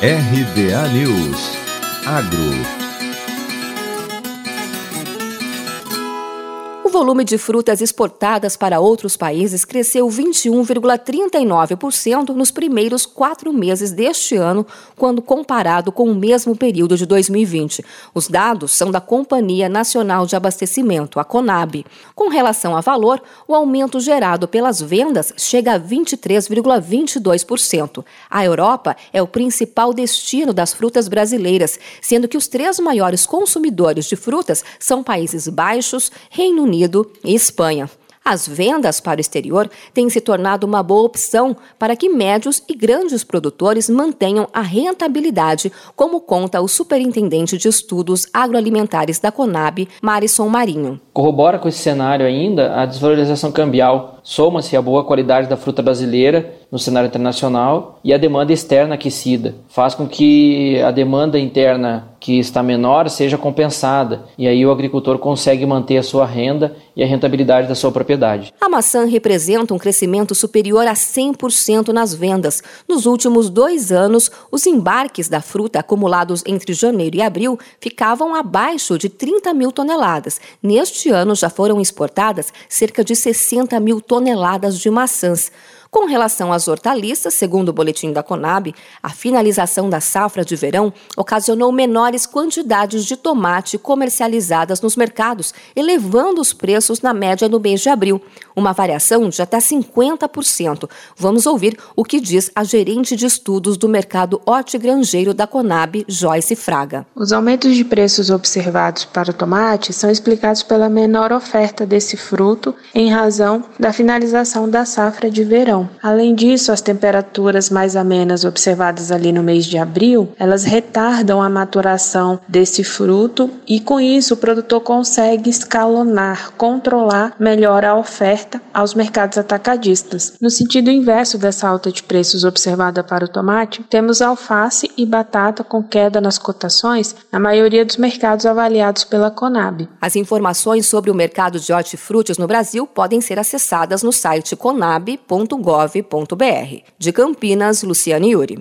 RBA News. Agro O volume de frutas exportadas para outros países cresceu 21,39% nos primeiros quatro meses deste ano, quando comparado com o mesmo período de 2020. Os dados são da Companhia Nacional de Abastecimento, a CONAB. Com relação a valor, o aumento gerado pelas vendas chega a 23,22%. A Europa é o principal destino das frutas brasileiras, sendo que os três maiores consumidores de frutas são Países Baixos, Reino Unido Unido e Espanha. As vendas para o exterior têm se tornado uma boa opção para que médios e grandes produtores mantenham a rentabilidade, como conta o superintendente de estudos agroalimentares da Conab, Marison Marinho. Corrobora com esse cenário ainda a desvalorização cambial, soma-se a boa qualidade da fruta brasileira no cenário internacional e a demanda externa aquecida. Faz com que a demanda interna que está menor seja compensada e aí o agricultor consegue manter a sua renda e a rentabilidade da sua propriedade. A maçã representa um crescimento superior a 100% nas vendas. Nos últimos dois anos, os embarques da fruta acumulados entre janeiro e abril ficavam abaixo de 30 mil toneladas. Neste ano já foram exportadas cerca de 60 mil toneladas de maçãs. Com relação às hortaliças, segundo o boletim da Conab, a finalização da safra de verão ocasionou menores quantidades de tomate comercializadas nos mercados, elevando os preços na média no mês de abril, uma variação de até 50%. Vamos ouvir o que diz a gerente de estudos do mercado hortigranjeiro da Conab, Joyce Fraga. Os aumentos de preços observados para o tomate são explicados pela menor oferta desse fruto em razão da finalização da safra de verão verão. Além disso, as temperaturas mais amenas observadas ali no mês de abril, elas retardam a maturação desse fruto e com isso o produtor consegue escalonar, controlar melhor a oferta aos mercados atacadistas. No sentido inverso dessa alta de preços observada para o tomate, temos alface e batata com queda nas cotações na maioria dos mercados avaliados pela Conab. As informações sobre o mercado de hortifrutis no Brasil podem ser acessadas no site conab.gov.br. De Campinas, Luciane Yuri.